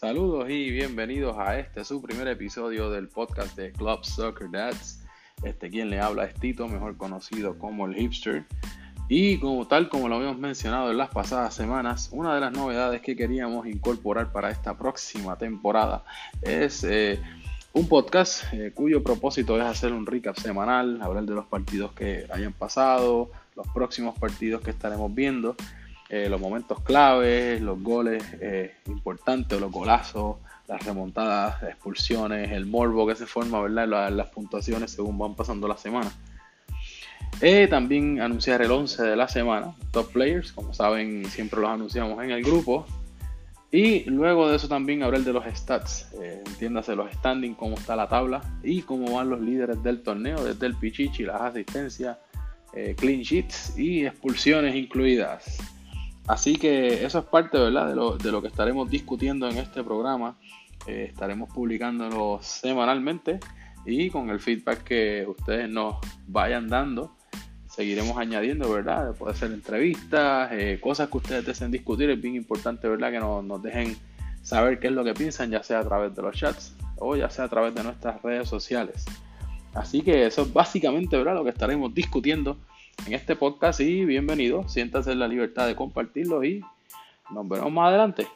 Saludos y bienvenidos a este su primer episodio del podcast de Club Soccer Dads. Este quien le habla es Tito, mejor conocido como el hipster. Y como tal como lo habíamos mencionado en las pasadas semanas, una de las novedades que queríamos incorporar para esta próxima temporada es eh, un podcast eh, cuyo propósito es hacer un recap semanal, hablar de los partidos que hayan pasado, los próximos partidos que estaremos viendo eh, los momentos claves, los goles eh, importantes, los golazos, las remontadas, expulsiones, el morbo que se forma, ¿verdad? Las, puntuaciones según van pasando las semanas. Eh, también anunciar el 11 de la semana, top players, como saben, siempre los anunciamos en el grupo. Y luego de eso también hablar de los stats, entiéndase los standings, cómo está la tabla y cómo van los líderes del torneo, desde el pichichi, las asistencias, clean sheets y expulsiones incluidas. Así que eso es parte ¿verdad? De, lo, de lo que estaremos discutiendo en este programa. Eh, estaremos publicándolo semanalmente y con el feedback que ustedes nos vayan dando, seguiremos añadiendo, ¿verdad? Puede ser entrevistas, eh, cosas que ustedes deseen discutir. Es bien importante, ¿verdad? Que nos, nos dejen saber qué es lo que piensan, ya sea a través de los chats o ya sea a través de nuestras redes sociales. Así que eso es básicamente ¿verdad? lo que estaremos discutiendo en este podcast y bienvenido. Siéntase en la libertad de compartirlo y nos vemos más adelante.